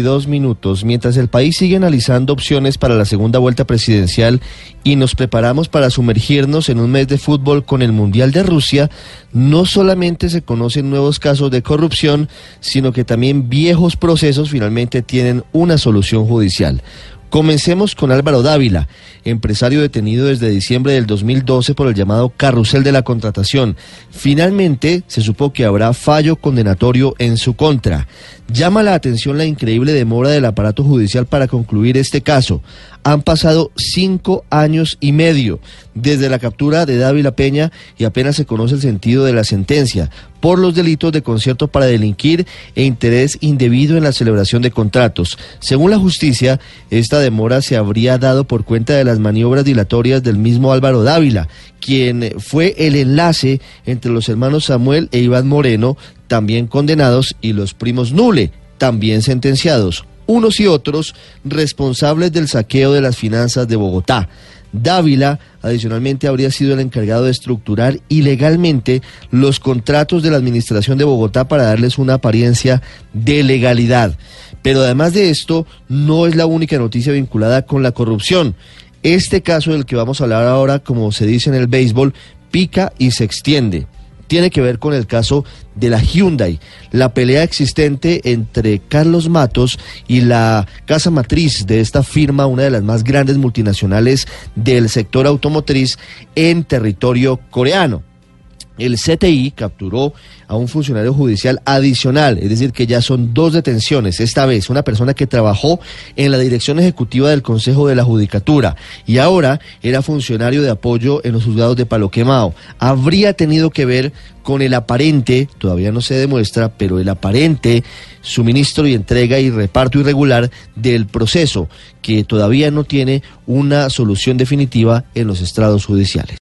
Dos minutos, mientras el país sigue analizando opciones para la segunda vuelta presidencial y nos preparamos para sumergirnos en un mes de fútbol con el Mundial de Rusia, no solamente se conocen nuevos casos de corrupción, sino que también viejos procesos finalmente tienen una solución judicial. Comencemos con Álvaro Dávila, empresario detenido desde diciembre del 2012 por el llamado carrusel de la contratación. Finalmente se supo que habrá fallo condenatorio en su contra. Llama la atención la increíble demora del aparato judicial para concluir este caso. Han pasado cinco años y medio desde la captura de Dávila Peña y apenas se conoce el sentido de la sentencia por los delitos de concierto para delinquir e interés indebido en la celebración de contratos. Según la justicia, esta demora se habría dado por cuenta de las maniobras dilatorias del mismo Álvaro Dávila, quien fue el enlace entre los hermanos Samuel e Iván Moreno, también condenados, y los primos Nule, también sentenciados unos y otros responsables del saqueo de las finanzas de Bogotá. Dávila, adicionalmente, habría sido el encargado de estructurar ilegalmente los contratos de la Administración de Bogotá para darles una apariencia de legalidad. Pero además de esto, no es la única noticia vinculada con la corrupción. Este caso del que vamos a hablar ahora, como se dice en el béisbol, pica y se extiende tiene que ver con el caso de la Hyundai, la pelea existente entre Carlos Matos y la casa matriz de esta firma, una de las más grandes multinacionales del sector automotriz en territorio coreano el CTI capturó a un funcionario judicial adicional, es decir, que ya son dos detenciones, esta vez una persona que trabajó en la dirección ejecutiva del Consejo de la Judicatura y ahora era funcionario de apoyo en los juzgados de Palo Quemao. Habría tenido que ver con el aparente, todavía no se demuestra, pero el aparente suministro y entrega y reparto irregular del proceso, que todavía no tiene una solución definitiva en los estrados judiciales.